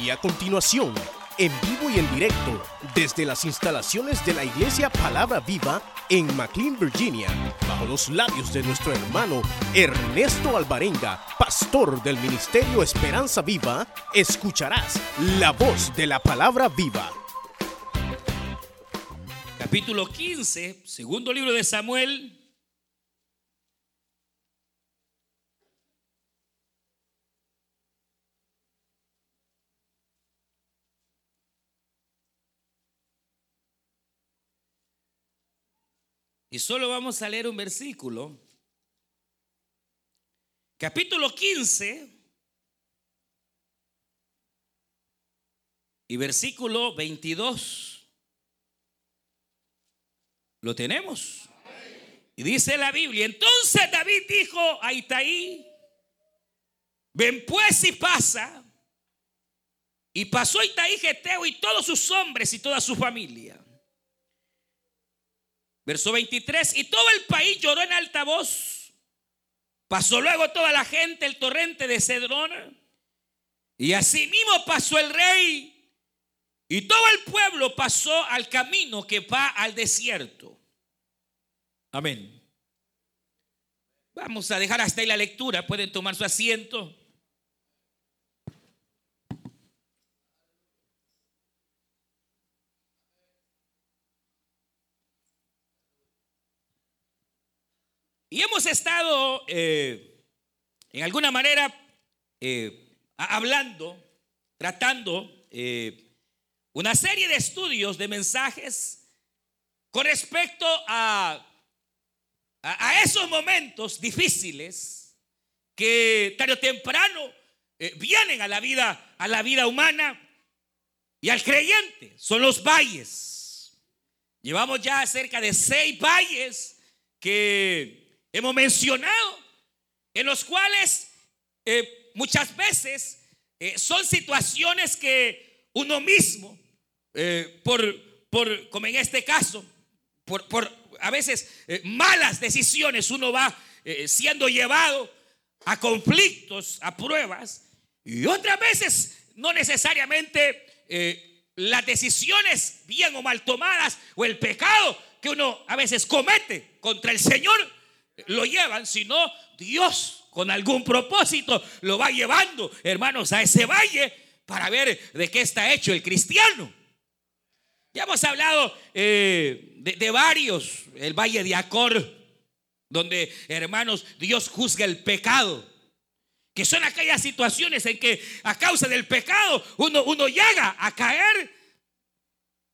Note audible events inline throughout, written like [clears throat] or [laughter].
Y a continuación, en vivo y en directo, desde las instalaciones de la Iglesia Palabra Viva en McLean, Virginia, bajo los labios de nuestro hermano Ernesto Alvarenga, pastor del Ministerio Esperanza Viva, escucharás la voz de la Palabra Viva. Capítulo 15, segundo libro de Samuel, Y solo vamos a leer un versículo. Capítulo 15 y versículo 22. ¿Lo tenemos? Y dice la Biblia, entonces David dijo a Itaí, ven pues y pasa. Y pasó Itaí Geteo y todos sus hombres y toda su familia. Verso 23, y todo el país lloró en alta voz. Pasó luego toda la gente el torrente de Cedrón. Y asimismo pasó el rey. Y todo el pueblo pasó al camino que va al desierto. Amén. Vamos a dejar hasta ahí la lectura. Pueden tomar su asiento. Y hemos estado, eh, en alguna manera, eh, hablando, tratando eh, una serie de estudios, de mensajes con respecto a, a, esos momentos difíciles que tarde o temprano vienen a la vida, a la vida humana y al creyente. Son los valles. Llevamos ya cerca de seis valles que hemos mencionado, en los cuales eh, muchas veces eh, son situaciones que uno mismo, eh, por, por, como en este caso, por, por a veces malas decisiones, uno va siendo llevado a conflictos, a pruebas, y otras veces no necesariamente las decisiones bien o mal tomadas o el pecado que uno a veces comete contra el Señor lo llevan, sino Dios con algún propósito lo va llevando, hermanos, a ese valle para ver de qué está hecho el cristiano. Ya hemos hablado eh, de, varios, el valle de Acor, donde, hermanos, Dios juzga el pecado. Que son aquellas situaciones en que a causa del pecado uno, uno llega a caer.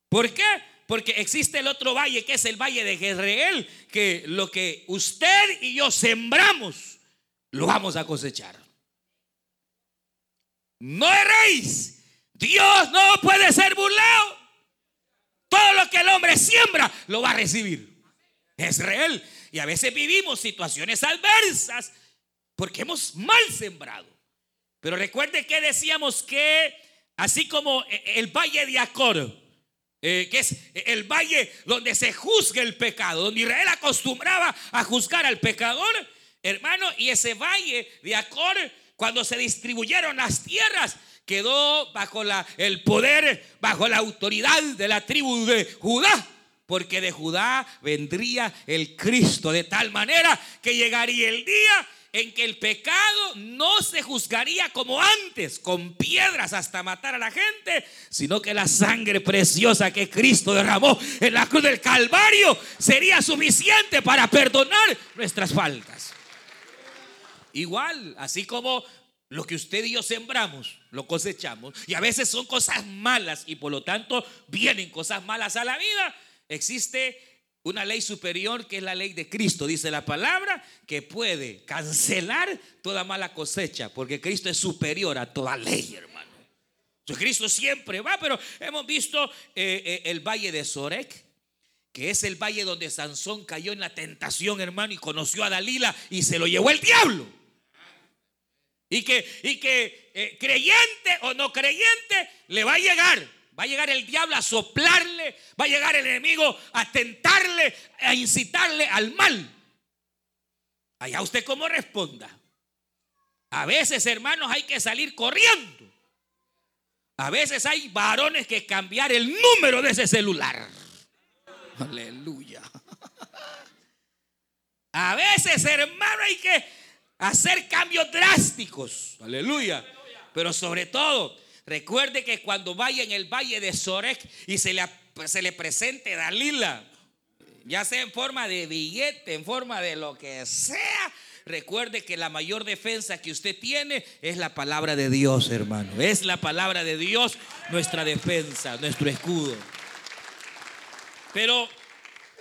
¿Por qué? Porque existe el otro valle que es el valle de Jezreel, que lo que usted y yo sembramos, lo vamos a cosechar. No erréis. Dios no puede ser burlado. Todo lo que el hombre siembra, lo va a recibir. Es real. Y a veces vivimos situaciones adversas porque hemos mal sembrado. Pero recuerde que decíamos que así como el valle de Acor eh, que es el valle donde se juzga el pecado, donde Israel acostumbraba a juzgar al pecador, hermano, y ese valle de Acor, cuando se distribuyeron las tierras, quedó bajo la, el poder, bajo la autoridad de la tribu de Judá. Porque de Judá vendría el Cristo de tal manera que llegaría el día en que el pecado no se juzgaría como antes, con piedras hasta matar a la gente, sino que la sangre preciosa que Cristo derramó en la cruz del Calvario sería suficiente para perdonar nuestras faltas. Igual, así como lo que usted y yo sembramos, lo cosechamos, y a veces son cosas malas y por lo tanto vienen cosas malas a la vida, existe una ley superior que es la ley de Cristo, dice la palabra, que puede cancelar toda mala cosecha, porque Cristo es superior a toda ley, hermano. Entonces, Cristo siempre va, pero hemos visto eh, eh, el valle de Sorek, que es el valle donde Sansón cayó en la tentación, hermano, y conoció a Dalila y se lo llevó el diablo. Y que, y que eh, creyente o no creyente le va a llegar Va a llegar el diablo a soplarle, va a llegar el enemigo a tentarle, a incitarle al mal. Allá usted cómo responda. A veces, hermanos, hay que salir corriendo. A veces hay varones que cambiar el número de ese celular. Aleluya. A veces, hermano, hay que hacer cambios drásticos. Aleluya. Pero sobre todo, recuerde que cuando vaya en el valle de Sorek y se le, se le presente Dalila, ya sea en forma de billete, en forma de lo que sea, recuerde que la mayor defensa que usted tiene es la palabra de Dios, hermano. Es la palabra de Dios nuestra defensa, nuestro escudo. Pero,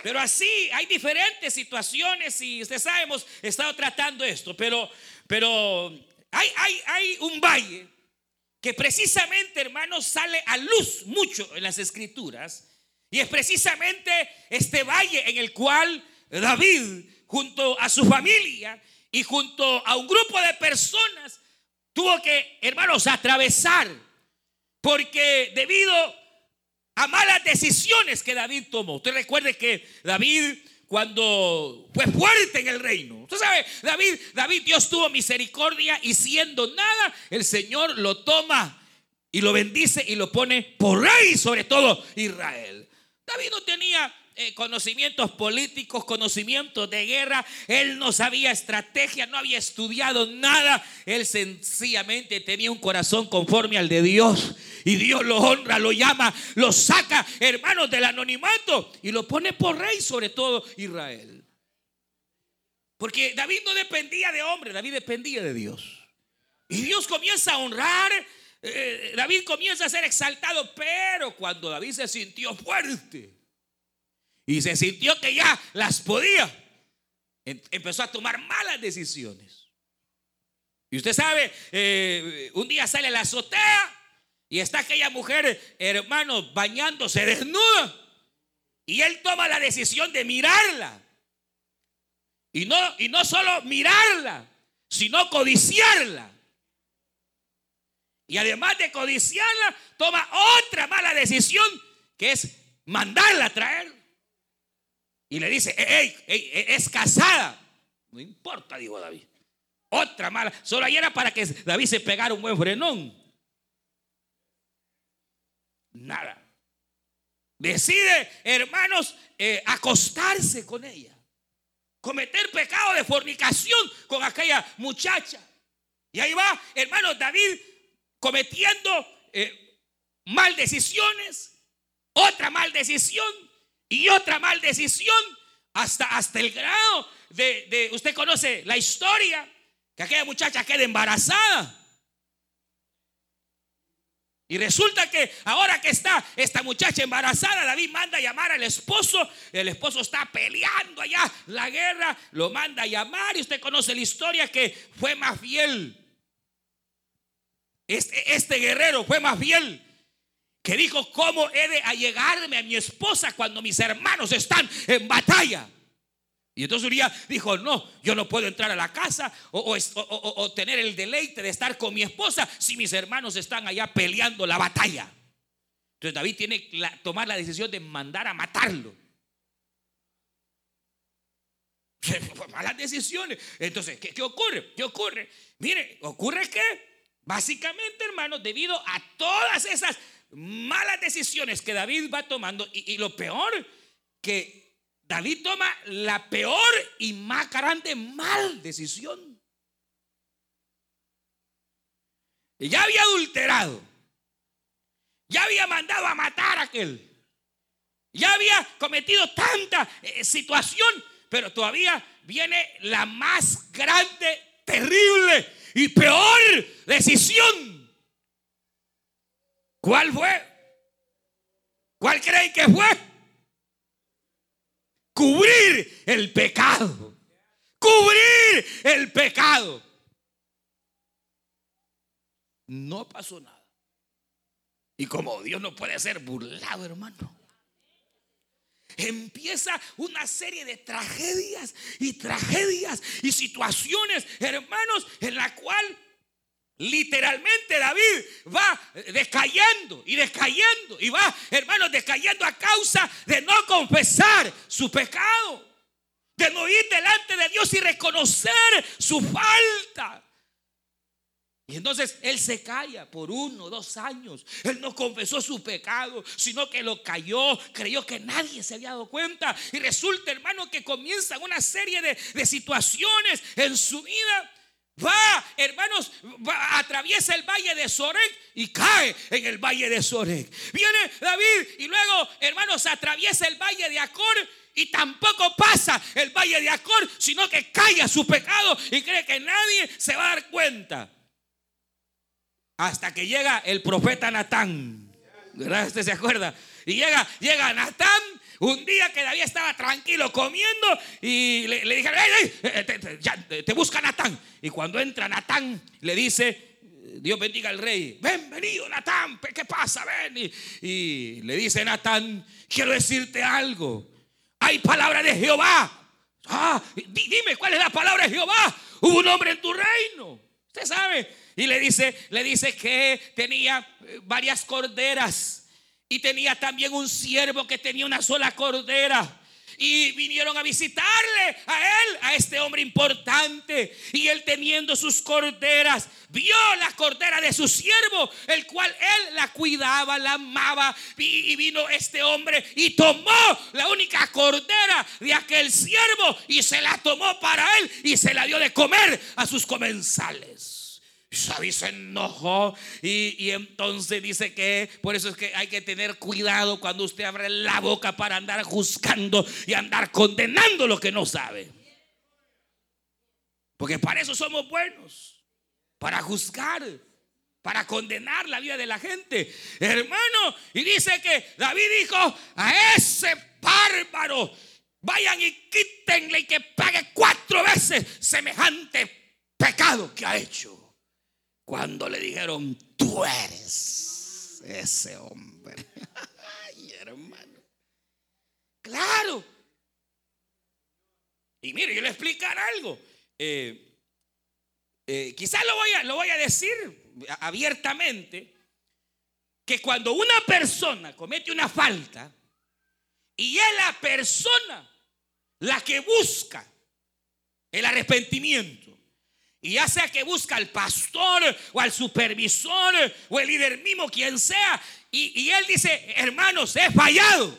pero así hay diferentes situaciones y usted sabe, hemos estado tratando esto, pero, pero hay, hay, hay un valle que precisamente, hermanos, sale a luz mucho en las escrituras. Y es precisamente este valle en el cual David, junto a su familia y junto a un grupo de personas, tuvo que, hermanos, atravesar. Porque debido a malas decisiones que David tomó. Usted recuerde que David cuando fue fuerte en el reino. David, David, Dios tuvo misericordia y siendo nada, el Señor lo toma y lo bendice y lo pone por rey sobre todo Israel. David no tenía eh, conocimientos políticos, conocimientos de guerra. Él no sabía estrategia, no había estudiado nada. Él sencillamente tenía un corazón conforme al de Dios. Y Dios lo honra, lo llama, lo saca, hermanos, del anonimato y lo pone por rey sobre todo Israel. Porque David no dependía de hombre, David dependía de Dios. Y Dios comienza a honrar, eh, David comienza a ser exaltado, pero cuando David se sintió fuerte, y se sintió que ya las podía, empezó a tomar malas decisiones. Y usted sabe, eh, un día sale la azotea y está aquella mujer, hermano, bañándose desnuda. Y él toma la decisión de mirarla. Y no, y no solo mirarla, sino codiciarla. Y además de codiciarla, toma otra mala decisión que es mandarla a traer. Y le dice, hey, es casada. No importa, dijo David. Otra mala. Solo ahí era para que David se pegara un buen frenón. Nada. Decide, hermanos, eh, acostarse con ella. Cometer pecado de fornicación con aquella muchacha. Y ahí va, hermanos, David cometiendo eh, mal decisiones. Otra mal decisión y otra mal decisión hasta, hasta el grado de, usted conoce la historia, que aquella muchacha queda embarazada. Y resulta que ahora que está esta muchacha embarazada, David manda a llamar al esposo. El esposo está peleando allá la guerra, lo manda a llamar. Y usted conoce la historia que fue más fiel. Este, este guerrero fue más fiel que dijo, ¿cómo he de allegarme a mi esposa cuando mis hermanos están en batalla? Y entonces Uriah dijo, no, yo no puedo entrar a la casa o, tener el deleite de estar con mi esposa si mis hermanos están allá peleando la batalla. Entonces David tiene que tomar la decisión de mandar a matarlo. [laughs] Malas decisiones. Entonces, ¿qué, ¿qué, ocurre? ¿Qué ocurre? Mire, ocurre que básicamente, hermanos, debido a todas esas malas decisiones que David va tomando y, lo peor, que David toma la peor y más grande mal decisión. Ya había adulterado. Ya había mandado a matar a aquel. Ya había cometido tanta eh, situación, pero todavía viene la más grande, terrible y peor decisión ¿Cuál fue? ¿Cuál creen que fue? Cubrir el pecado. Cubrir el pecado. No pasó nada. Y como Dios no puede ser burlado, hermano. Empieza una serie de tragedias y tragedias y situaciones, hermanos, en la cual Literalmente David va descayendo y descayendo y va, hermanos, descayendo a causa de no confesar su pecado, de no ir delante de Dios y reconocer su falta. Y entonces él se calla por uno, dos años. Él no confesó su pecado, sino que lo cayó, creyó que nadie se había dado cuenta. Y resulta, hermano, que comienzan una serie de, de situaciones en su vida Va, hermanos, atraviesa el valle de Sorek y cae en el valle de Sorek. Viene David y luego, hermanos, atraviesa el valle de Acor y tampoco pasa el valle de Acor, sino que cae a su pecado y cree que nadie se va a dar cuenta. Hasta que llega el profeta Natán. ¿Verdad? ¿Usted se acuerda? Y llega, llega Natán un día que David estaba tranquilo comiendo y le, dijeron, eh, te, te, busca Natán. Y cuando entra Natán, le dice, Dios bendiga al rey, bienvenido Natán, ¿qué pasa? Ven. Y, le dice Natán, quiero decirte algo. Hay palabra de Jehová. Ah, dime cuál es la palabra de Jehová. Hubo un hombre en tu reino. Usted sabe. Y le dice, le dice que tenía eh, varias corderas y tenía también un siervo que tenía una sola cordera. Y vinieron a visitarle a él, a este hombre importante. Y él teniendo sus corderas, vio la cordera de su siervo, el cual él la cuidaba, la amaba. Y vino este hombre y tomó la única cordera de aquel siervo y se la tomó para él y se la dio de comer a sus comensales. David se enojó y, entonces dice que por eso es que hay que tener cuidado cuando usted abre la boca para andar juzgando y andar condenando lo que no sabe. Porque para eso somos buenos, para juzgar, para condenar la vida de la gente. Hermano, y dice que David dijo a ese bárbaro, vayan y quítenle y que pague cuatro veces semejante pecado que ha hecho. Cuando le dijeron, tú eres ese hombre. [laughs] Ay, hermano. Claro. Y mire, yo le explicar algo. Eh, eh, quizás lo voy, a, lo voy a decir abiertamente, que cuando una persona comete una falta y es la persona la que busca el arrepentimiento, y ya sea que busca al pastor o al supervisor o el líder mismo, quien sea. Y, él dice, hermanos, he fallado.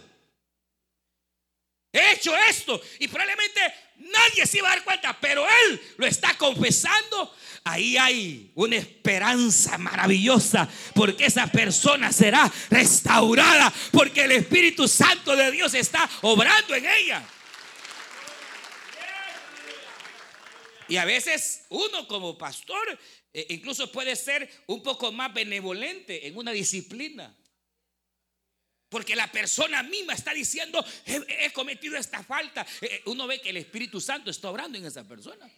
He hecho esto. Y probablemente nadie se iba a dar cuenta, pero él lo está confesando. Ahí hay una esperanza maravillosa porque esa persona será restaurada porque el Espíritu Santo de Dios está obrando en ella. Y a veces uno como pastor eh, incluso puede ser un poco más benevolente en una disciplina. Porque la persona misma está diciendo, he, cometido esta falta. Eh, eh, uno ve que el Espíritu Santo está obrando en esa persona.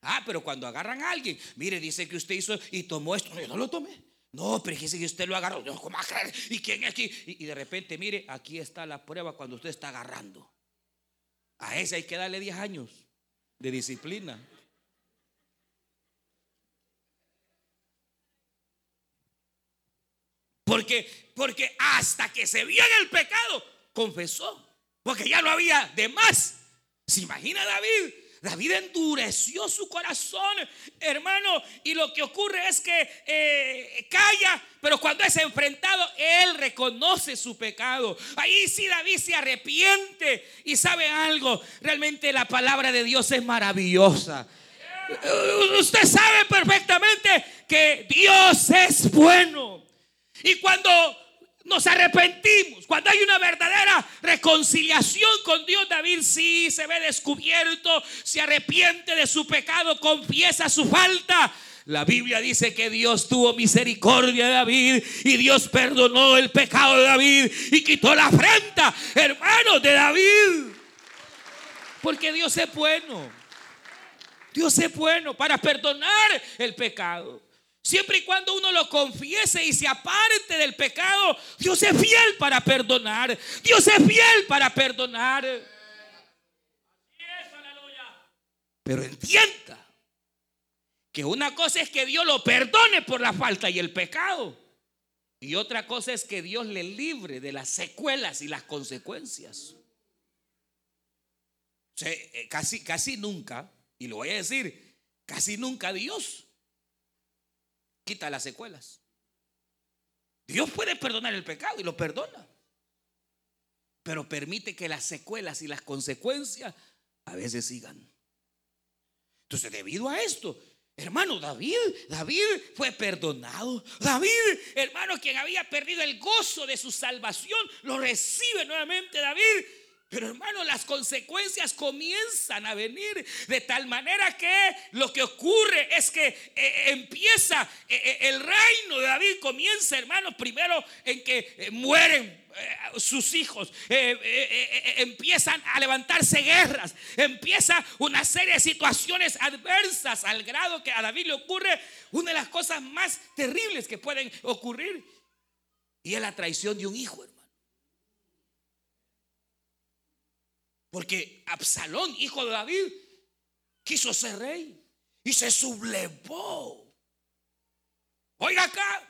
Ah, pero cuando agarran a alguien, mire, dice que usted hizo y tomó esto. yo no lo tomé. No, pero dice que usted lo agarró. No, ¿cómo agarrar? ¿Y quién es aquí? Y, y, de repente, mire, aquí está la prueba cuando usted está agarrando. A ese hay que darle 10 años de disciplina. Porque, porque hasta que se vio en el pecado, confesó. Porque ya no había de más. ¿Se imagina David? David endureció su corazón, hermano, y lo que ocurre es que eh, calla, pero cuando es enfrentado, él reconoce su pecado. Ahí sí David se arrepiente y sabe algo, realmente la palabra de Dios es maravillosa. Usted sabe perfectamente que Dios es bueno. Y cuando nos arrepentimos, cuando hay una verdadera reconciliación con Dios, David sí se ve descubierto, se arrepiente de su pecado, confiesa su falta. La Biblia dice que Dios tuvo misericordia de David y Dios perdonó el pecado de David y quitó la afrenta, hermanos, de David. Porque Dios es bueno. Dios es bueno para perdonar el pecado. Siempre y cuando uno lo confiese y se aparte del pecado, Dios es fiel para perdonar. Dios es fiel para perdonar. Pero entienda que una cosa es que Dios lo perdone por la falta y el pecado. Y otra cosa es que Dios le libre de las secuelas y las consecuencias. Eh, casi, casi nunca, y lo voy a decir, casi nunca Dios quita las secuelas. Dios puede perdonar el pecado y lo perdona. Pero permite que las secuelas y las consecuencias a veces sigan. Entonces, debido a esto, hermano David, David fue perdonado. David, hermano, quien había perdido el gozo de su salvación, lo recibe nuevamente David pero hermano, las consecuencias comienzan a venir de tal manera que lo que ocurre es que eh, empieza eh, eh, el reino de David, comienza hermano primero en que mueren sus hijos, empiezan a levantarse guerras, empieza una serie de situaciones adversas al grado que a David le ocurre una de las cosas más terribles que pueden ocurrir y es la traición de un hijo. Porque Absalón, hijo de David, quiso ser rey y se sublevó. Oiga acá.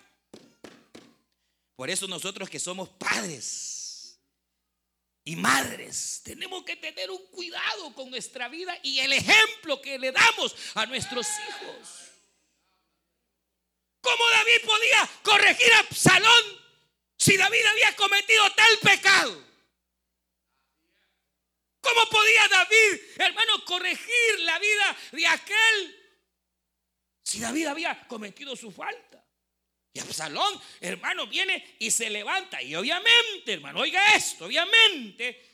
Por eso nosotros que somos padres y madres, tenemos que tener un cuidado con nuestra vida y el ejemplo que le damos a nuestros hijos. ¿Cómo David podía corregir a Absalón si David había cometido tal pecado? ¿Cómo podía David, hermano, corregir la vida de aquel si David había cometido su falta? Y Absalón, hermano, viene y se levanta. Y obviamente, hermano, oiga esto, obviamente,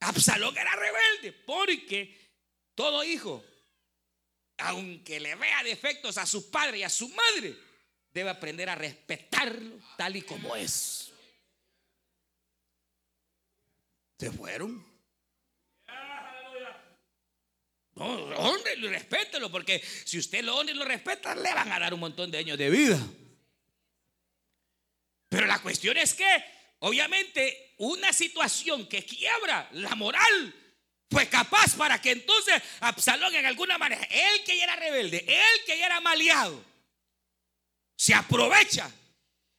Absalón era rebelde porque todo hijo, aunque le vea defectos a su padre y a su madre, debe aprender a respetarlo tal y como es. Se fueron. No, honrelo y respételo, porque si usted lo honra y lo respeta, le van a dar un montón de años de vida. Pero la cuestión es que, obviamente, una situación que quiebra la moral fue capaz para que entonces Absalón, en alguna manera, él que ya era rebelde, él que ya era maleado, se aprovecha.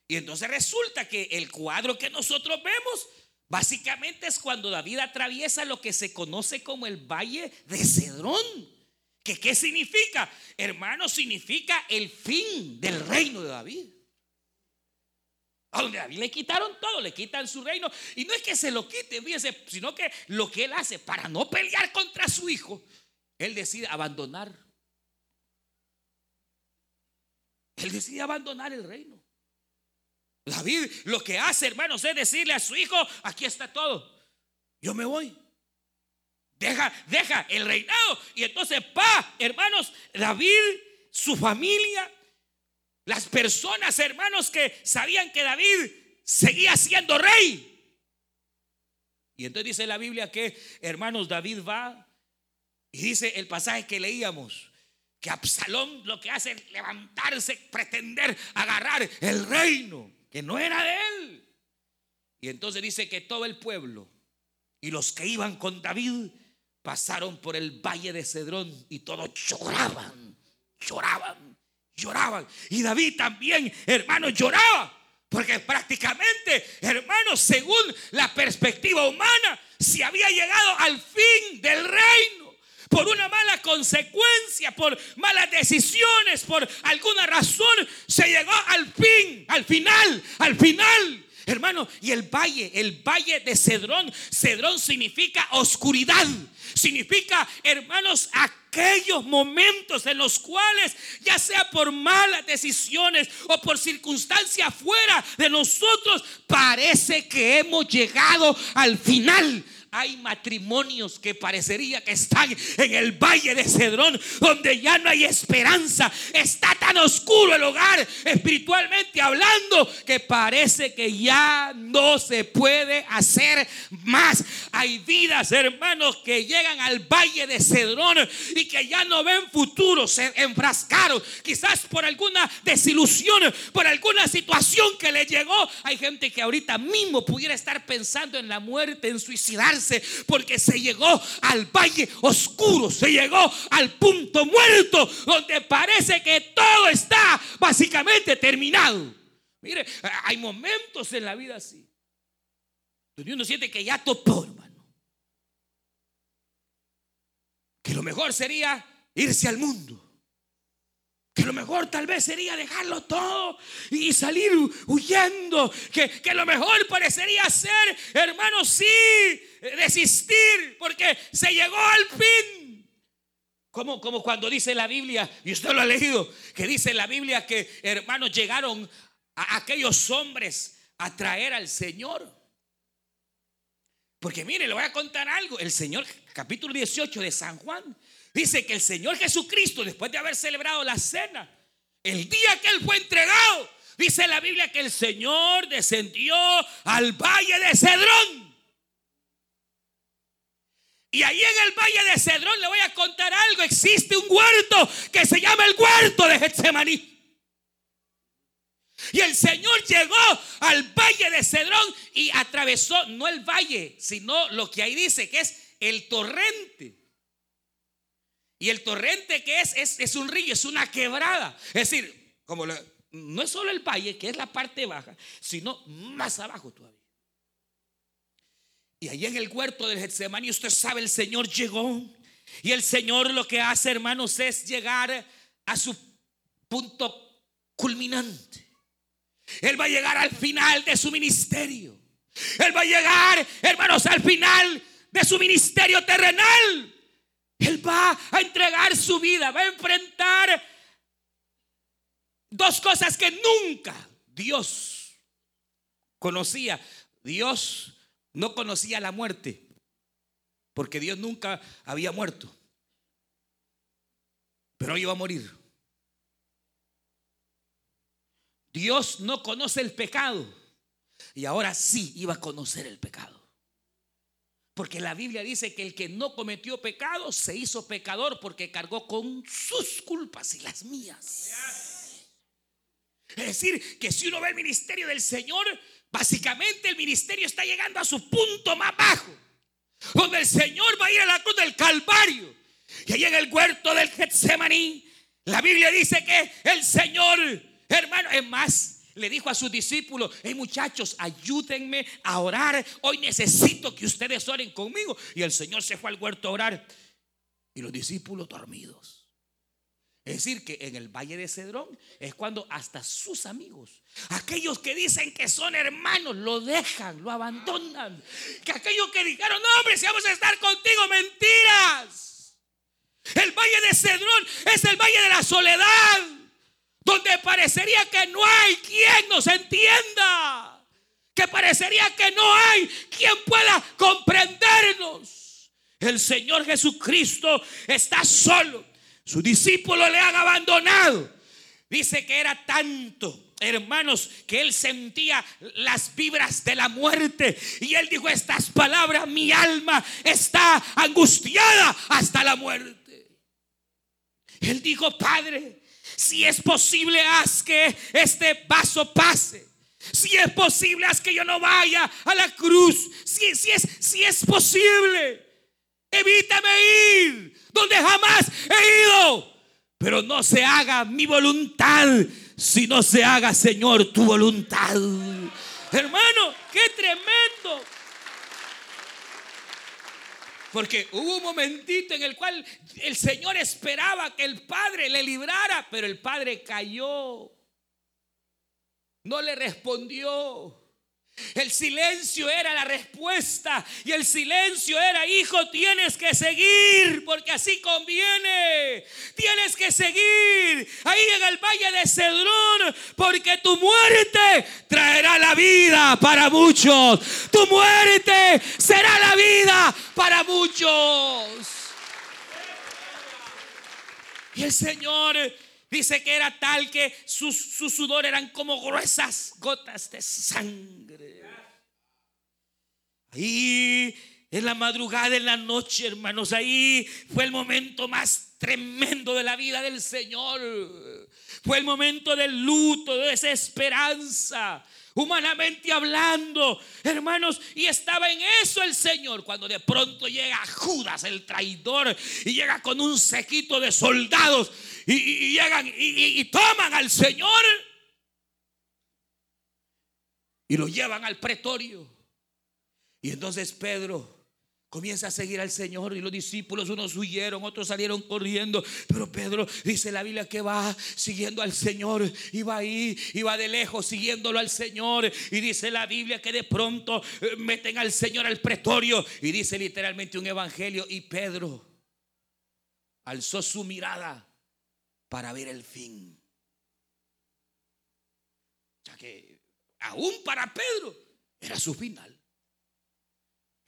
Y entonces resulta que el cuadro que nosotros vemos Básicamente es cuando David atraviesa lo que se conoce como el valle de Cedrón. ¿Que ¿Qué significa? Hermano, significa el fin del reino de David. A donde David le quitaron todo, le quitan su reino. Y no es que se lo quite, fíjese, sino que lo que él hace para no pelear contra su hijo, él decide abandonar. Él decide abandonar el reino. David lo que hace, hermanos, es decirle a su hijo, aquí está todo. Yo me voy. Deja, deja el reinado. Y entonces, pa, hermanos, David, su familia, las personas, hermanos, que sabían que David seguía siendo rey. Y entonces dice la Biblia que, hermanos, David va y dice el pasaje que leíamos, que Absalón lo que hace es levantarse, pretender agarrar el reino que no era de él. Y entonces dice que todo el pueblo y los que iban con David pasaron por el valle de Cedrón y todos lloraban, lloraban, lloraban. Y David también, hermano, lloraba. Porque prácticamente, hermanos, según la perspectiva humana, se había llegado al fin del reino por una mala consecuencia, por malas decisiones, por alguna razón, se llegó al fin, al final, al final. Hermano, y el valle, el valle de Cedrón, Cedrón significa oscuridad, significa, hermanos, aquellos momentos en los cuales, ya sea por malas decisiones o por circunstancias fuera de nosotros, parece que hemos llegado al final hay matrimonios que parecería que están en el valle de Cedrón, donde ya no hay esperanza. Está tan oscuro el hogar, espiritualmente hablando, que parece que ya no se puede hacer más. Hay vidas, hermanos, que llegan al valle de Cedrón y que ya no ven futuro, se enfrascaron, quizás por alguna desilusión, por alguna situación que le llegó. Hay gente que ahorita mismo pudiera estar pensando en la muerte, en suicidarse porque se llegó al valle oscuro, se llegó al punto muerto donde parece que todo está básicamente terminado. Mire, hay momentos en la vida así. Donde uno siente que ya topó, hermano. Que lo mejor sería irse al mundo. Que lo mejor tal vez sería dejarlo todo y salir huyendo. Que, que lo mejor parecería ser, hermano, sí, desistir, porque se llegó al fin. Como, como cuando dice la Biblia, y usted lo ha leído, que dice la Biblia que hermanos llegaron a aquellos hombres a traer al Señor. Porque mire, le voy a contar algo. El Señor, capítulo 18 de San Juan, Dice que el Señor Jesucristo, después de haber celebrado la cena, el día que Él fue entregado, dice la Biblia que el Señor descendió al valle de Cedrón. Y ahí en el valle de Cedrón le voy a contar algo. Existe un huerto que se llama el huerto de Getsemaní. Y el Señor llegó al valle de Cedrón y atravesó no el valle, sino lo que ahí dice que es el torrente. Y el torrente que es, es, un río, es una quebrada. Es decir, como no es solo el valle, que es la parte baja, sino más abajo todavía. Y ahí en el huerto del Getsemaní, usted sabe, el Señor llegó. Y el Señor lo que hace, hermanos, es llegar a su punto culminante. Él va a llegar al final de su ministerio. Él va a llegar, hermanos, al final de su ministerio terrenal. Él va a entregar su vida, va a enfrentar dos cosas que nunca Dios conocía. Dios no conocía la muerte, porque Dios nunca había muerto, pero iba a morir. Dios no conoce el pecado y ahora sí iba a conocer el pecado. Porque la Biblia dice que el que no cometió pecado se hizo pecador porque cargó con sus culpas y las mías. Es decir, que si uno ve el ministerio del Señor, básicamente el ministerio está llegando a su punto más bajo. Donde el Señor va a ir a la cruz del Calvario. Y ahí en el huerto del Getsemaní, la Biblia dice que el Señor, hermano, es más, le dijo a sus discípulos, hey muchachos, ayúdenme a orar. Hoy necesito que ustedes oren conmigo. Y el Señor se fue al huerto a orar. Y los discípulos dormidos. Es decir, que en el valle de Cedrón es cuando hasta sus amigos, aquellos que dicen que son hermanos, lo dejan, lo abandonan. Que aquellos que dijeron, no hombre, si vamos a estar contigo, mentiras. El valle de Cedrón es el valle de la soledad donde parecería que no hay quien nos entienda, que parecería que no hay quien pueda comprendernos. El Señor Jesucristo está solo, sus discípulos le han abandonado. Dice que era tanto, hermanos, que él sentía las vibras de la muerte. Y él dijo estas palabras, mi alma está angustiada hasta la muerte. Él dijo, Padre, si es posible, haz que este vaso pase. Si es posible, haz que yo no vaya a la cruz. Si, si, es, si es posible, evítame ir donde jamás he ido. Pero no se haga mi voluntad, sino se haga, Señor, tu voluntad. Hermano, qué tremendo. Porque hubo un momentito en el cual el Señor esperaba que el Padre le librara, pero el Padre cayó. No le respondió. El silencio era la respuesta y el silencio era, hijo, tienes que seguir porque así conviene. Tienes que seguir ahí en el valle de Cedrón porque tu muerte traerá la vida para muchos. Tu muerte será la vida para muchos. Y el Señor dice que era tal que sus, su sudor eran como gruesas gotas de sangre. Ahí en la madrugada, en la noche, hermanos, ahí fue el momento más tremendo de la vida del Señor. Fue el momento del luto, de desesperanza, humanamente hablando, hermanos, y estaba en eso el Señor cuando de pronto llega Judas, el traidor, y llega con un sequito de soldados y, llegan y toman al Señor y lo llevan al pretorio. Y entonces Pedro, Comienza a seguir al Señor y los discípulos, unos huyeron, otros salieron corriendo. Pero Pedro dice la Biblia que va siguiendo al Señor y va ahí, y va de lejos siguiéndolo al Señor. Y dice la Biblia que de pronto eh, meten al Señor al pretorio. Y dice literalmente un evangelio. Y Pedro alzó su mirada para ver el fin. O sea que aún para Pedro era su final.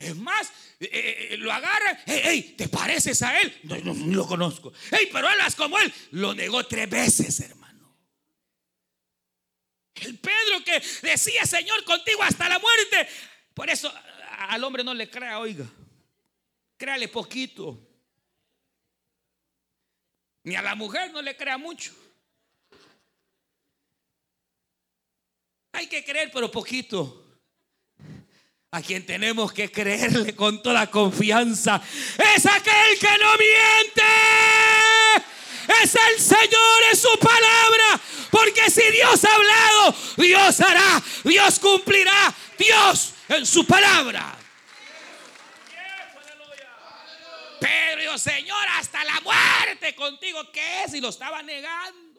Es más, eh, eh, lo agarra, hey, ¿te pareces a él? No, no, lo conozco. Hey, pero hablas como él. Lo negó tres veces, hermano. El Pedro que decía, Señor, contigo hasta la muerte. Por eso al hombre no le crea, oiga. Créale poquito. Ni a la mujer no le crea mucho. Hay que creer, pero poquito a quien tenemos que creerle con toda confianza, es aquel que no miente. Es el Señor en su palabra. Porque si Dios ha hablado, Dios hará, Dios cumplirá, Dios en su palabra. Pero yo, Señor, hasta la muerte contigo, ¿qué es? Y lo estaba negando.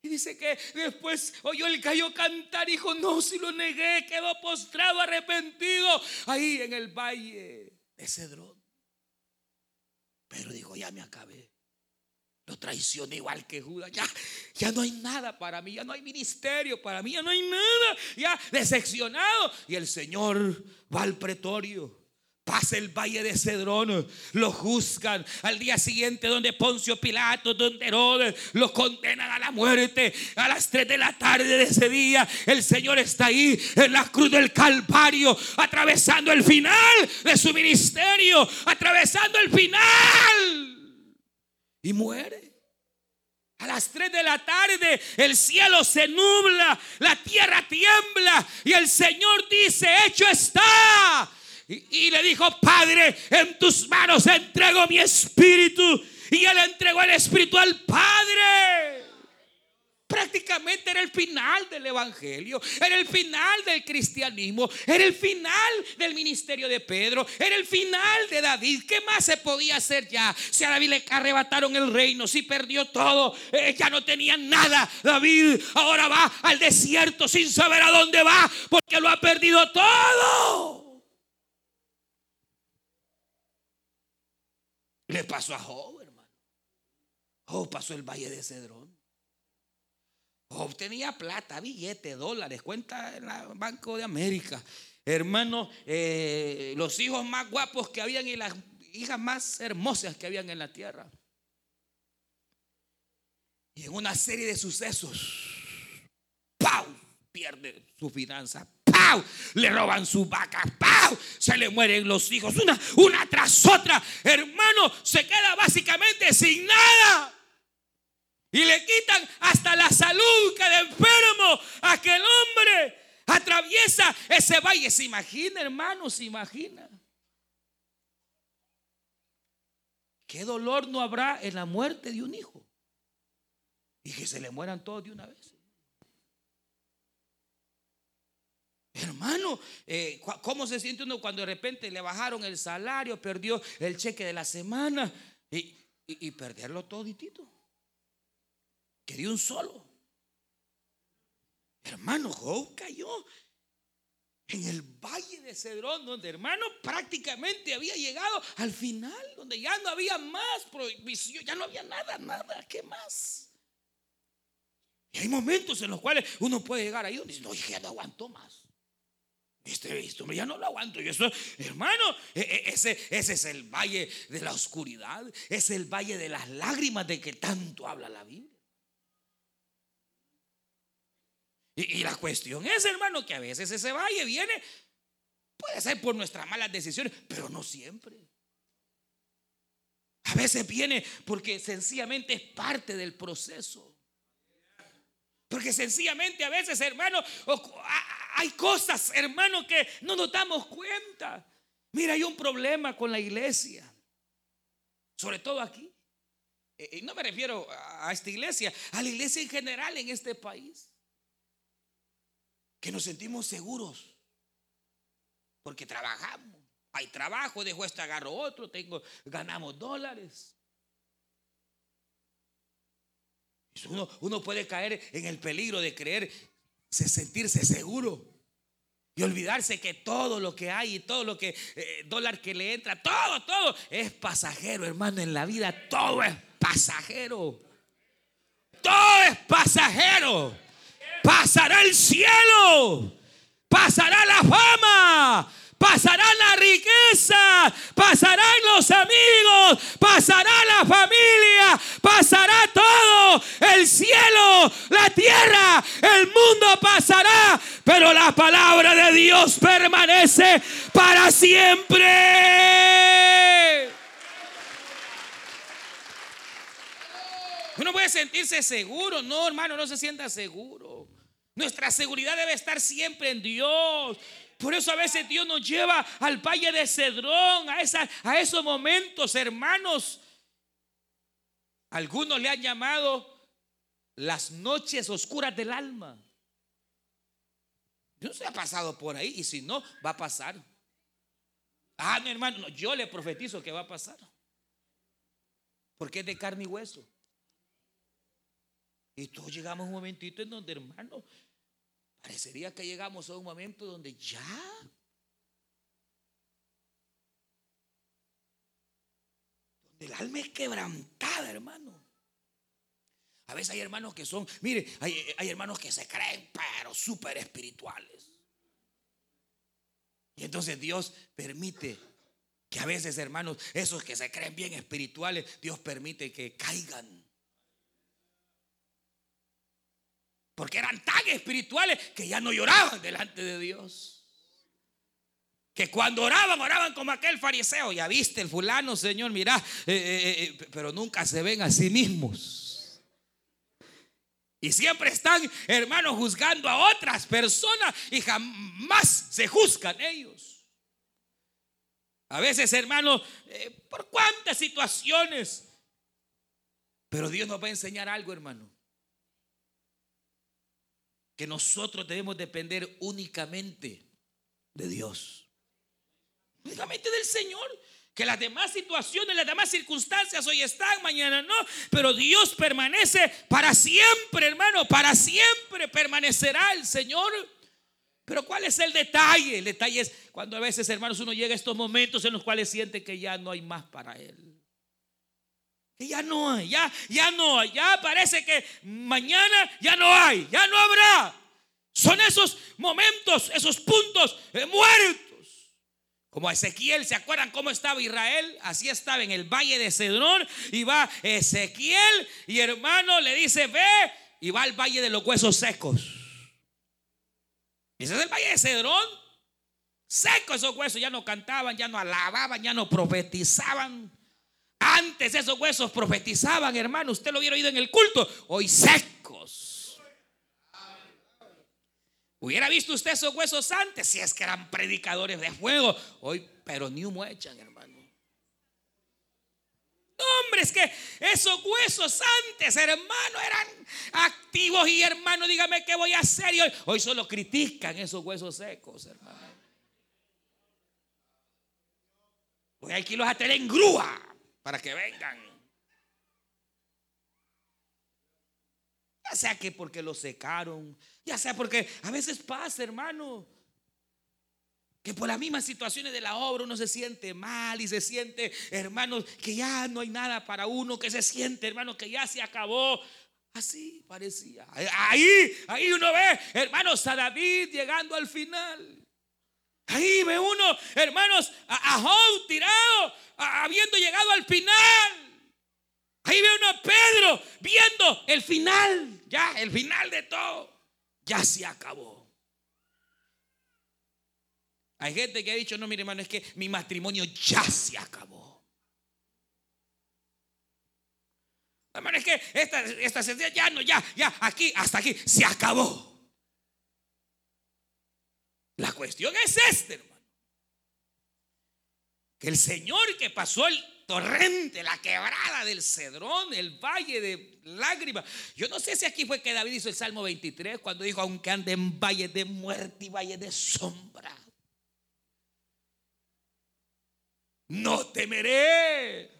Y dice que después oyó el gallo cantar dijo, no, si lo negué, quedó postrado, arrepentido, ahí en el valle de Cedrón. Pero dijo, ya me acabé. Lo traicioné igual que Judas. Ya, ya no hay nada para mí, ya no hay ministerio para mí, ya no hay nada. Ya decepcionado. Y el Señor va al pretorio pasa el valle de Cedrón, lo juzgan al día siguiente donde Poncio Pilato, donde Herodes, lo condenan a la muerte. A las 3 de la tarde de ese día, el Señor está ahí en la cruz del Calvario, atravesando el final de su ministerio, atravesando el final. Y muere. A las 3 de la tarde el cielo se nubla, la tierra tiembla y el Señor dice, hecho está. Y, le dijo, Padre, en tus manos entrego mi espíritu. Y él entregó el espíritu al Padre. Prácticamente era el final del Evangelio, era el final del cristianismo, era el final del ministerio de Pedro, era el final de David. ¿Qué más se podía hacer ya? Si a David le arrebataron el reino, si perdió todo, eh, ya no tenía nada. David ahora va al desierto sin saber a dónde va, porque lo ha perdido todo. Le pasó a Job, hermano. Job pasó el valle de Cedrón. Job tenía plata, billete, dólares, cuenta en el Banco de América. Hermano, eh, los hijos más guapos que habían y las hijas más hermosas que habían en la tierra. Y en una serie de sucesos, ¡pau! Pierde su le roban sus vacas, Se le mueren los hijos, una, una tras otra. Hermano, se queda básicamente sin nada. Y le quitan hasta la salud que de enfermo aquel hombre atraviesa ese valle. ¿Se imagina, hermano? ¿Se imagina? ¿Qué dolor no habrá en la muerte de un hijo? Y que se le mueran todos de una vez. Hermano, eh, ¿cómo se siente uno cuando de repente le bajaron el salario, perdió el cheque de la semana y, perderlo toditito? Que un solo. Hermano, Job cayó en el valle de Cedrón, donde hermano prácticamente había llegado al final, donde ya no había más prohibición, ya no había nada, nada, ¿qué más? Y hay momentos en los cuales uno puede llegar ahí donde dice, no, ya no aguanto más. Este, esto ya no lo aguanto. Y eso, hermano, e, e, ese, ese es el valle de la oscuridad. Es el valle de las lágrimas de que tanto habla la Biblia. Y, y la cuestión es, hermano, que a veces ese valle viene, puede ser por nuestras malas decisiones, pero no siempre. A veces viene porque sencillamente es parte del proceso. Porque sencillamente a veces, hermano, hay cosas, hermano, que no nos damos cuenta. Mira, hay un problema con la iglesia. Sobre todo aquí. Y no me refiero a esta iglesia, a la iglesia en general en este país. Que nos sentimos seguros. Porque trabajamos. hay trabajo, dejo este, agarro otro, tengo, ganamos dólares. Uno, uno puede caer en el peligro de creer, sentirse seguro y olvidarse que todo lo que hay y todo lo que eh, dólar que le entra, todo, todo es pasajero, hermano, en la vida todo es pasajero. Todo es pasajero. Pasará el cielo. Pasará la fama pasará la riqueza, pasarán los amigos, pasará la familia, pasará todo, el cielo, la tierra, el mundo pasará, pero la palabra de Dios permanece para siempre. Uno puede sentirse seguro, no hermano, no se sienta seguro. Nuestra seguridad debe estar siempre en Dios. Por eso a veces Dios nos lleva al valle de Cedrón, a, a esos momentos, hermanos. Algunos le han llamado las noches oscuras del alma. No se ha pasado por ahí y si no, va a pasar. Ah, no, hermano, yo le profetizo que va a pasar. Porque es de carne y hueso. Y todos llegamos a un momentito en donde, hermano, Parecería que llegamos a un momento donde ya donde el alma es quebrantada, hermano. A veces hay hermanos que son, mire, hay, hay hermanos que se creen, pero súper espirituales. Y entonces Dios permite que a veces, hermanos, esos que se creen bien espirituales, Dios permite que caigan Porque eran tan espirituales que ya no lloraban delante de Dios. Que cuando oraban, oraban como aquel fariseo. Ya viste el fulano, Señor, mira, eh, eh, eh, pero nunca se ven a sí mismos. Y siempre están, hermanos, juzgando a otras personas y jamás se juzgan ellos. A veces, hermanos, por cuántas situaciones. Pero Dios nos va a enseñar algo, hermano que nosotros debemos depender únicamente de Dios. Únicamente del Señor. Que las demás situaciones, las demás circunstancias hoy están, mañana no. Pero Dios permanece para siempre, hermano. Para siempre permanecerá el Señor. Pero ¿cuál es el detalle? El detalle es cuando a veces, hermanos, uno llega a estos momentos en los cuales siente que ya no hay más para Él. Ya no hay, ya, ya no hay, ya parece que mañana ya no hay, ya no habrá. Son esos momentos, esos puntos eh, muertos. Como Ezequiel, ¿se acuerdan cómo estaba Israel? Así estaba en el valle de Cedrón. Y va Ezequiel y hermano le dice, ve, y va al valle de los huesos secos. Ese es el valle de Cedrón. Secos esos huesos, ya no cantaban, ya no alababan, ya no profetizaban. Antes esos huesos profetizaban, hermano. Usted lo hubiera oído en el culto. Hoy secos. Hubiera visto usted esos huesos antes, si es que eran predicadores de fuego. Hoy, pero ni humo echan, hermano. hombre, es que esos huesos antes, hermano, eran activos y hermano, dígame qué voy a hacer. Y hoy, hoy solo critican esos huesos secos, hermano. Hoy hay los a tener en grúa para que vengan. Ya sea que porque lo secaron, ya sea porque a veces pasa, hermano, que por las mismas situaciones de la obra uno se siente mal y se siente, hermano, que ya no hay nada para uno, que se siente, hermano, que ya se acabó. Así parecía. Ahí, ahí uno ve, hermanos, a David llegando al final. Ahí ve uno, hermanos, a, a tirado, habiendo llegado al final. Ahí ve uno a Pedro viendo el final, ya, el final de todo. Ya se acabó. Hay gente que ha dicho, no, mire hermano, es que mi matrimonio ya se acabó. Hermano, es que esta, esta ya no, ya, ya, aquí, hasta aquí, se acabó. La cuestión es esta, hermano. Que el Señor que pasó el torrente, la quebrada del Cedrón, el valle de lágrimas. Yo no sé si aquí fue que David hizo el Salmo 23 cuando dijo, aunque ande en valle de muerte y valle de sombra. no temeré.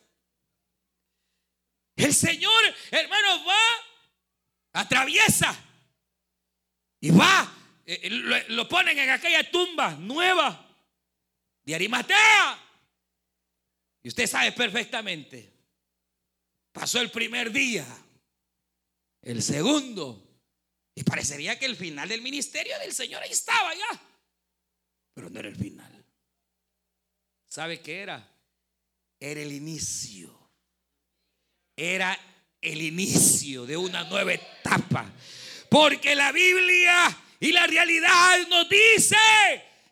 El Señor, hermanos, va, atraviesa y va, eh, eh, lo, lo ponen en aquella tumba nueva de Arimatea. Y usted sabe perfectamente, pasó el primer día, el segundo, y parecería que el final del ministerio del Señor ahí estaba ya, pero no era el final. ¿Sabe qué era? Era el inicio. Era el inicio de una nueva etapa. Porque la Biblia y la realidad nos dice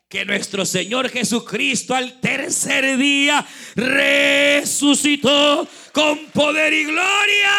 que nuestro Señor Jesucristo al tercer día resucitó con poder y gloria.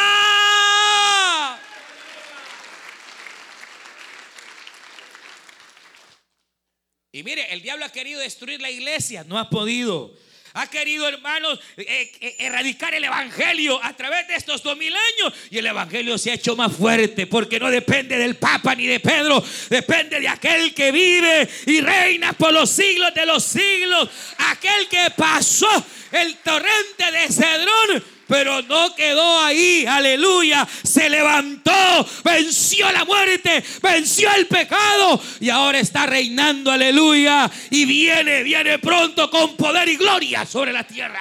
Y mire, el diablo ha querido destruir la iglesia, no ha podido. Ha querido, hermanos, eh, eh, erradicar el Evangelio a través de estos dos mil años. Y el Evangelio se ha hecho más fuerte porque no depende del Papa ni de Pedro. Depende de aquel que vive y reina por los siglos de los siglos. Aquel que pasó el torrente de Cedrón pero no quedó ahí, aleluya. Se levantó, venció la muerte, venció el pecado y ahora está reinando, aleluya. Y viene, viene pronto con poder y gloria sobre la tierra.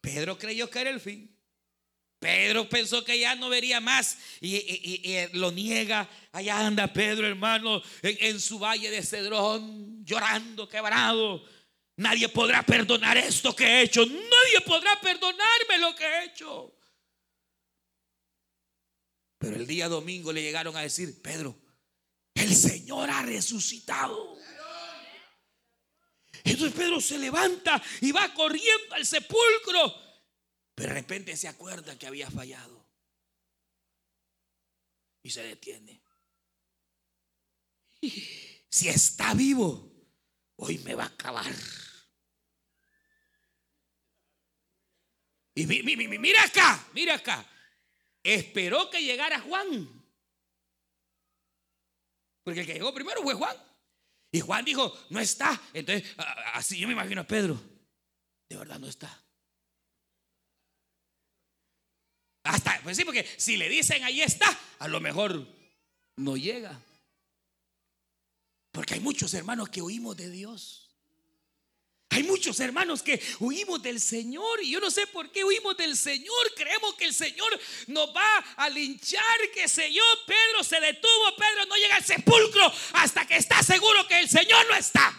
Pedro creyó que era el fin. Pedro pensó que ya no vería más y, lo niega. Allá anda Pedro, hermano, en, su valle de Cedrón, llorando, quebrado. Nadie podrá perdonar esto que he hecho. Nadie podrá perdonarme lo que he hecho. Pero el día domingo le llegaron a decir, Pedro, el Señor ha resucitado. Entonces Pedro se levanta y va corriendo al sepulcro. Pero de repente se acuerda que había fallado. Y se detiene. Si está vivo, hoy me va a acabar. Y mira acá, mira acá. Esperó que llegara Juan. Porque el que llegó primero fue Juan. Y Juan dijo, no está. Entonces, así yo me imagino a Pedro. De verdad no está. Hasta, pues sí, porque si le dicen ahí está, a lo mejor no llega. Porque hay muchos hermanos que oímos de Dios. Hay muchos hermanos que huimos del Señor y yo no sé por qué huimos del Señor. Creemos que el Señor nos va a linchar, que sé yo. Pedro se detuvo, Pedro no llega al sepulcro hasta que está seguro que el Señor no está.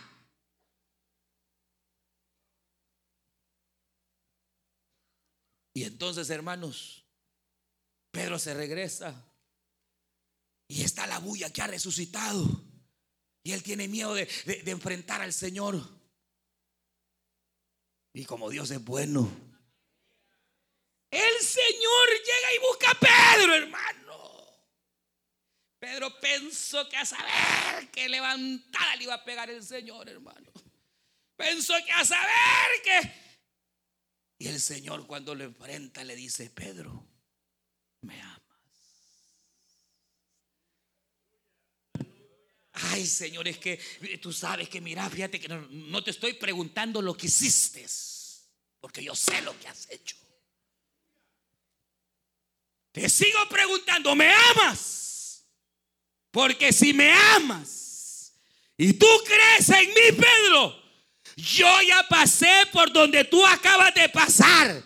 Y entonces, hermanos, Pedro se regresa y está la bulla que ha resucitado. Y él tiene miedo de, de enfrentar al Señor. Y como Dios es bueno, el Señor llega y busca a Pedro, hermano. Pedro pensó que a saber que levantada le iba a pegar el Señor, hermano. Pensó que a saber que... Y el Señor cuando lo enfrenta le dice, Pedro, me amas. Ay, Señor, es que tú sabes que mira, fíjate que no, te estoy preguntando lo que hiciste, porque yo sé lo que has hecho. Te sigo preguntando, ¿me amas? Porque si me amas y tú crees en mí, Pedro, yo ya pasé por donde tú acabas de pasar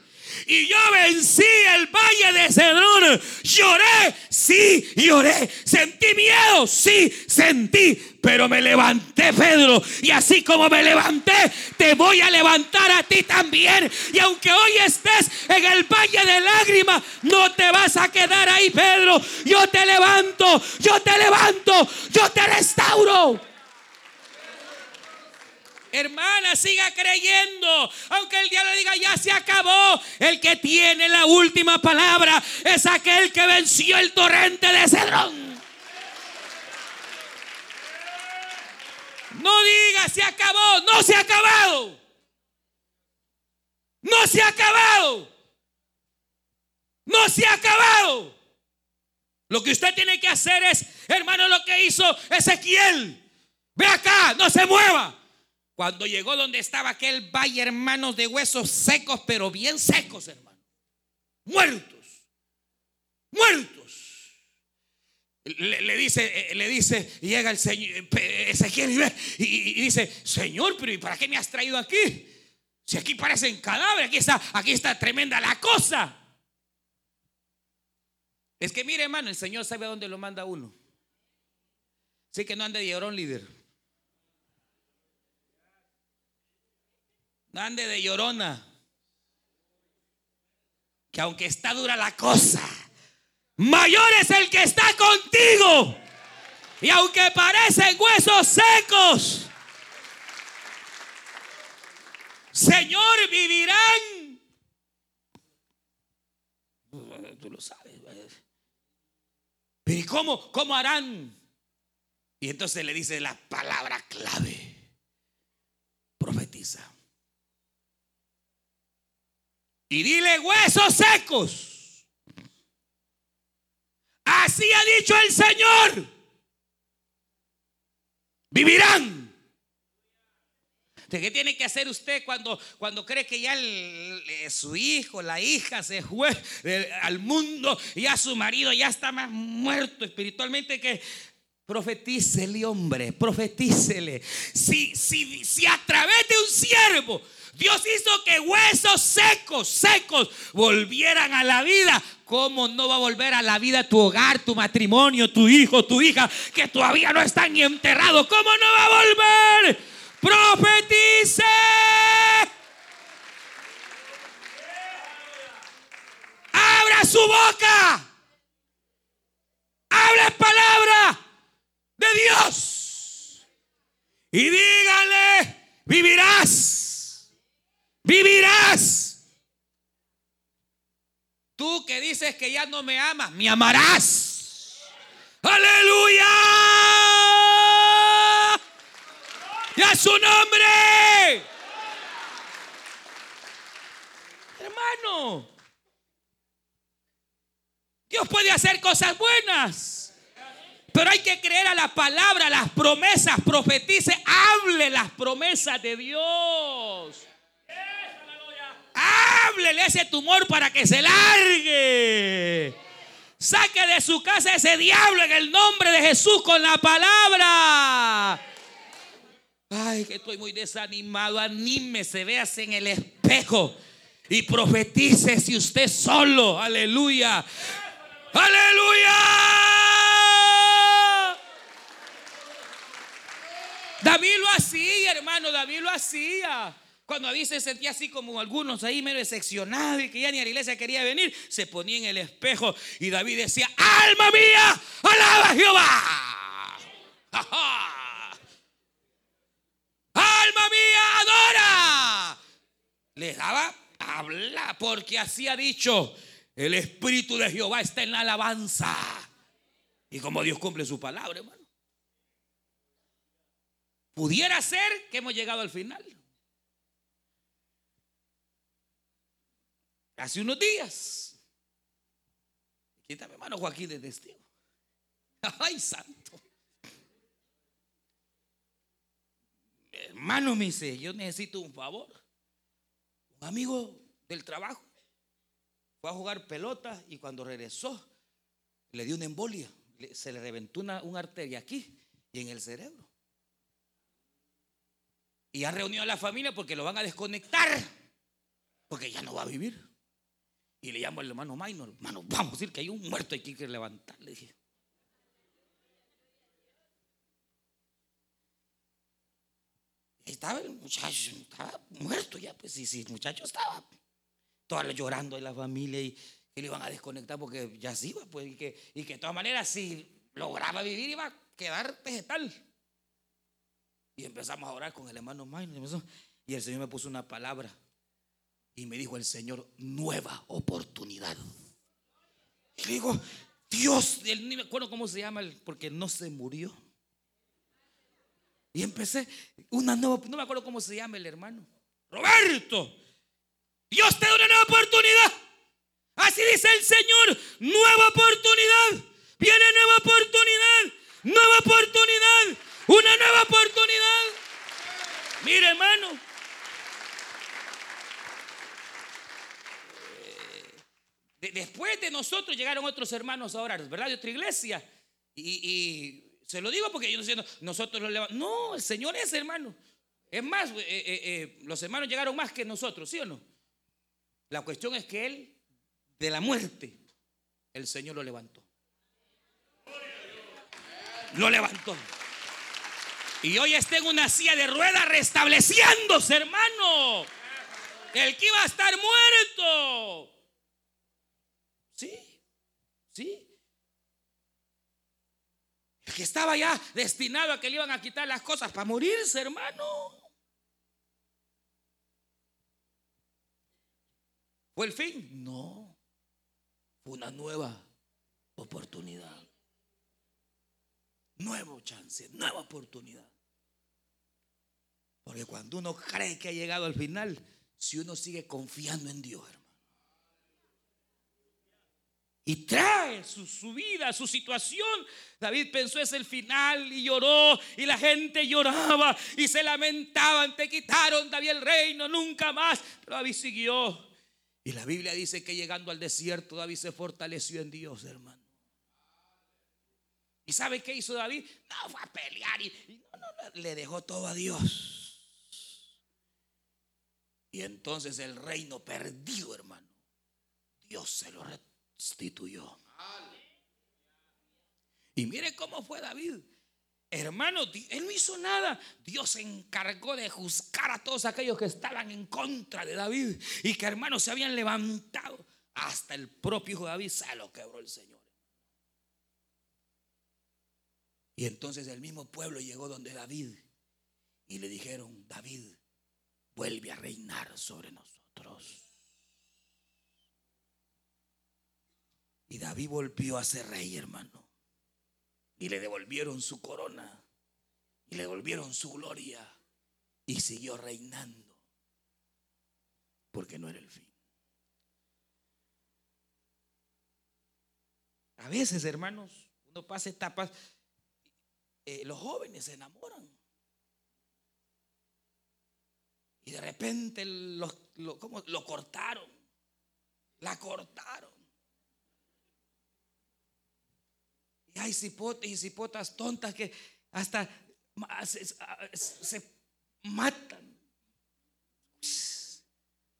y yo vencí el valle de Cedrón. Lloré, sí, lloré. Sentí miedo, sí, sentí. Pero me levanté, Pedro. Y así como me levanté, te voy a levantar a ti también. Y aunque hoy estés en el valle de lágrimas, no te vas a quedar ahí, Pedro. Yo te levanto, yo te levanto, yo te restauro. Hermana, siga creyendo. Aunque el diablo diga ya se acabó. El que tiene la última palabra es aquel que venció el torrente de Cedrón. No diga se acabó. No se ha acabado. No se ha acabado. No se ha acabado. Lo que usted tiene que hacer es, hermano, lo que hizo Ezequiel. Ve acá, no se mueva. Cuando llegó donde estaba aquel valle, hermanos, de huesos secos, pero bien secos, hermano. Muertos. Muertos. Le, dice, eh, le dice, llega el señor Ezequiel y, y, dice, Señor, pero ¿y para qué me has traído aquí? Si aquí parecen cadáveres, aquí está, aquí está tremenda la cosa. Es que mire, hermano, el Señor sabe a dónde lo manda uno. Así que no ande de llorón, líder. Ande de llorona. Que aunque está dura la cosa, mayor es el que está contigo. Y aunque parecen huesos secos, Señor, vivirán. Tú lo sabes. Pero ¿y cómo, cómo harán? Y entonces le dice la palabra clave. Profetiza. Y dile huesos secos. Así ha dicho el Señor. Vivirán. ¿Qué tiene que hacer usted cuando, cuando cree que ya su hijo, la hija se fue al mundo, ya su marido ya está más muerto espiritualmente que profetícele, hombre, profetícele. Si, si, si a través de un siervo Dios hizo que huesos secos, secos, volvieran a la vida. ¿Cómo no va a volver a la vida tu hogar, tu matrimonio, tu hijo, tu hija, que todavía no están ni enterrados? ¿Cómo no va a volver? Profetice. Abra su boca. Habla palabra de Dios. Y dígale, vivirás Tú que dices que ya no me amas, me amarás. Aleluya. Ya su nombre. Hermano. Dios puede hacer cosas buenas. Pero hay que creer a la palabra, las promesas, profetice, hable las promesas de Dios. Háblele ese tumor para que se largue. Saque de su casa ese diablo en el nombre de Jesús con la palabra. Ay, que estoy muy desanimado. Anímese, véase en el espejo y profetice si usted solo. Aleluya. Aleluya. David lo hacía, hermano. David lo hacía. Cuando David se sentía así como algunos ahí medio decepcionados y que ya ni a la iglesia quería venir, se ponía en el espejo y David decía, alma mía, alaba a Jehová. [laughs] Alma mía, adora. Le daba habla porque así ha dicho, el Espíritu de Jehová está en la alabanza. Y como Dios cumple su palabra, hermano. Pudiera ser que hemos llegado al final. Hace unos días. Quítame hermano Joaquín de testigo. [laughs] Ay, santo. Hermano me dice, yo necesito un favor. Un amigo del trabajo fue a jugar pelota y cuando regresó le dio una embolia. Se le reventó una, una arteria aquí y en el cerebro. Y ha reunido a la familia porque lo van a desconectar. Porque ya no va a vivir. Y le llamo al hermano Minor, hermano, vamos a decir que hay un muerto aquí que levantar. Le dije. Estaba el muchacho, estaba muerto ya, pues sí, sí, el muchacho estaba toda llorando en la familia y que le iban a desconectar porque ya se iba, pues, y que, y que de todas maneras, si lograba vivir, iba a quedar vegetal. Y empezamos a orar con el hermano Minor, y el Señor me puso una palabra. Y me dijo el Señor, nueva oportunidad. Y le digo, Dios, ni me acuerdo cómo se llama, porque no se murió. Y empecé una nueva, no me acuerdo cómo se llama el hermano. Roberto, Dios te da una nueva oportunidad. Así dice el Señor, nueva oportunidad. Viene nueva oportunidad, nueva oportunidad, una nueva oportunidad. Mire nosotros llegaron otros hermanos a orar, ¿verdad? De otra iglesia. Y, se lo digo porque yo no sé, nosotros lo levantamos. No, el Señor es hermano. Es más, eh, eh, eh, los hermanos llegaron más que nosotros, ¿sí o no? La cuestión es que Él, de la muerte, el Señor lo levantó. Lo levantó. Y hoy está en una silla de ruedas restableciéndose, hermano. El que iba a estar muerto. Sí, sí. El que estaba ya destinado a que le iban a quitar las cosas para morirse, hermano. ¿Fue el fin? No. Fue una nueva oportunidad. Nuevo chance, nueva oportunidad. Porque cuando uno cree que ha llegado al final, si uno sigue confiando en Dios, hermano. Y trae su, vida, su situación. David pensó es el final y lloró y la gente lloraba y se lamentaban. Te quitaron David el reino, nunca más. Pero David siguió. Y la Biblia dice que llegando al desierto David se fortaleció en Dios, hermano. ¿Y sabe qué hizo David? No, fue a pelear y, le dejó todo a Dios. Y entonces el reino perdido, hermano, Dios se lo Y mire cómo fue David. Hermano, él no hizo nada. Dios se encargó de juzgar a todos aquellos que estaban en contra de David y que hermanos se habían levantado. Hasta el propio hijo David se lo quebró el Señor. Y entonces el mismo pueblo llegó donde David y le dijeron, David, vuelve a reinar sobre nosotros. Y David volvió a ser rey, hermano. Y le devolvieron su corona. Y le devolvieron su gloria. Y siguió reinando. Porque no era el fin. A veces, hermanos, uno pasa etapas. Eh, los jóvenes se enamoran. Y de repente lo, lo cortaron. La cortaron. Hay cipotes y cipotas tontas que hasta se, matan.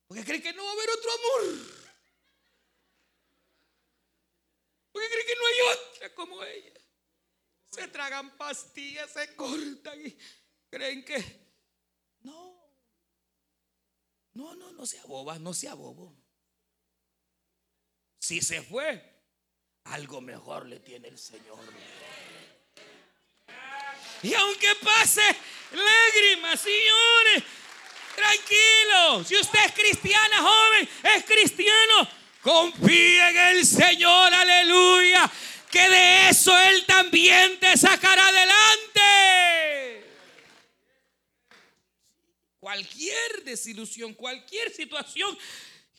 Porque creen que no va a haber otro amor. Porque creen que no hay otra como ella. Se tragan pastillas, se cortan y creen que no. No, no, no sea boba, no sea bobo. Si se fue, algo mejor le tiene el Señor. Y aunque pase lágrimas, señores, tranquilo. Si usted es cristiana, joven, es cristiano, confíe en el Señor, aleluya. Que de eso Él también te sacará adelante cualquier desilusión, cualquier situación.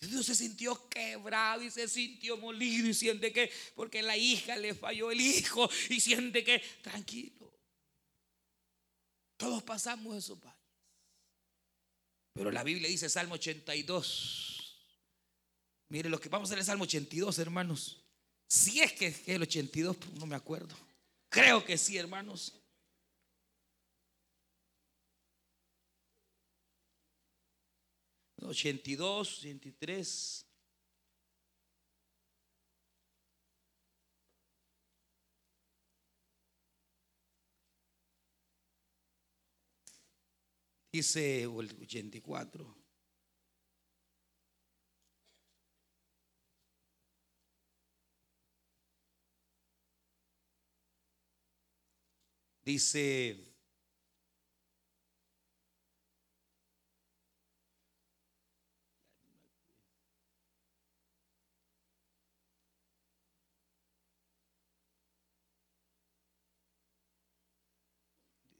Dios se sintió quebrado y se sintió molido y siente que porque la hija le falló el hijo y siente que tranquilo. Todos pasamos esos valles. Pero la Biblia dice Salmo 82. Mire lo que vamos a hacer el Salmo 82, hermanos. Si es que es el 82, no me acuerdo. Creo que sí, hermanos. 82, 83. Dice el 84. Dice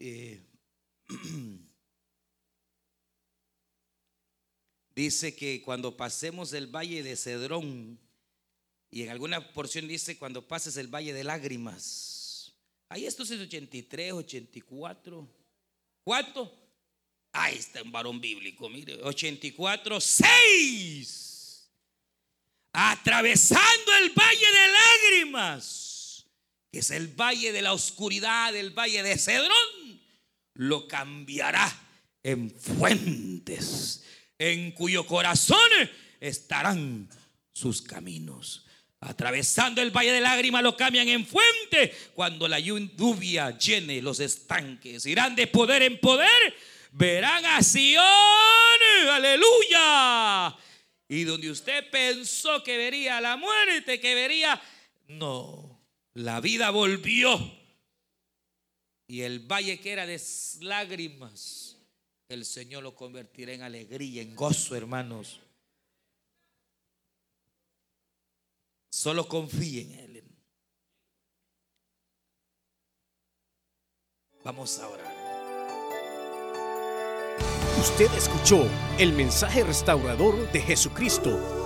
Eh, [clears throat] dice que cuando pasemos el valle de Cedrón, y en alguna porción dice cuando pases el valle de lágrimas. Ahí esto es 83, 84. ¿Cuánto? Ahí está un varón bíblico, mire, 84, 6. atravesando el valle de lágrimas, que es el valle de la oscuridad, el valle de Cedrón, lo cambiará en fuentes, en cuyo corazón estarán sus caminos. Atravesando el valle de lágrimas lo cambian en fuente cuando la lluvia llene los estanques. Irán de poder en poder, verán a aleluya. Y donde usted pensó que vería la muerte, que vería, no, la vida volvió. Y el valle que era de lágrimas, el Señor lo convertirá en alegría, en gozo, hermanos. Solo confíe en Él. Vamos a orar. Usted escuchó el mensaje restaurador de Jesucristo